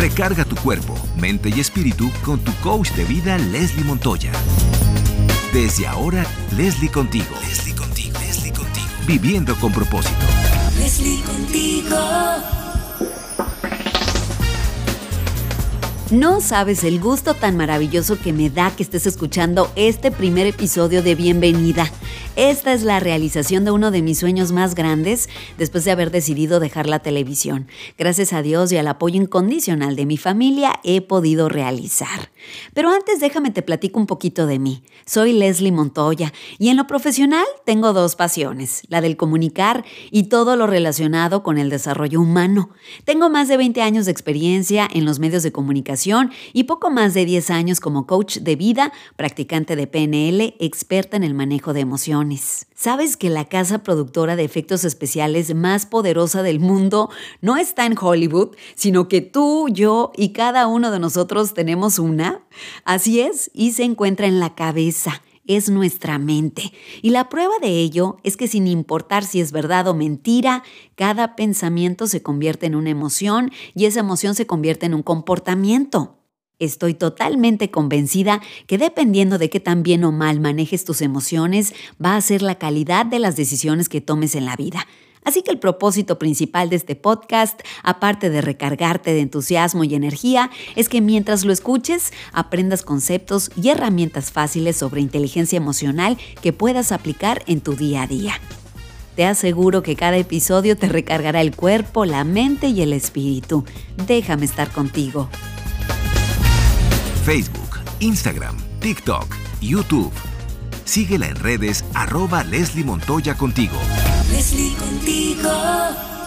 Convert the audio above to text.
Recarga tu cuerpo, mente y espíritu con tu coach de vida Leslie Montoya. Desde ahora, Leslie contigo. Leslie contigo. Leslie contigo. Viviendo con propósito. Leslie contigo. No sabes el gusto tan maravilloso que me da que estés escuchando este primer episodio de Bienvenida. Esta es la realización de uno de mis sueños más grandes después de haber decidido dejar la televisión. Gracias a Dios y al apoyo incondicional de mi familia he podido realizar. Pero antes déjame te platico un poquito de mí. Soy Leslie Montoya y en lo profesional tengo dos pasiones, la del comunicar y todo lo relacionado con el desarrollo humano. Tengo más de 20 años de experiencia en los medios de comunicación y poco más de 10 años como coach de vida, practicante de PNL, experta en el manejo de emociones. ¿Sabes que la casa productora de efectos especiales más poderosa del mundo no está en Hollywood, sino que tú, yo y cada uno de nosotros tenemos una? Así es, y se encuentra en la cabeza es nuestra mente. Y la prueba de ello es que sin importar si es verdad o mentira, cada pensamiento se convierte en una emoción y esa emoción se convierte en un comportamiento. Estoy totalmente convencida que dependiendo de qué tan bien o mal manejes tus emociones, va a ser la calidad de las decisiones que tomes en la vida. Así que el propósito principal de este podcast, aparte de recargarte de entusiasmo y energía, es que mientras lo escuches aprendas conceptos y herramientas fáciles sobre inteligencia emocional que puedas aplicar en tu día a día. Te aseguro que cada episodio te recargará el cuerpo, la mente y el espíritu. Déjame estar contigo. Facebook, Instagram, TikTok, YouTube. Síguela en redes arroba Leslie Montoya contigo. Leslie contigo.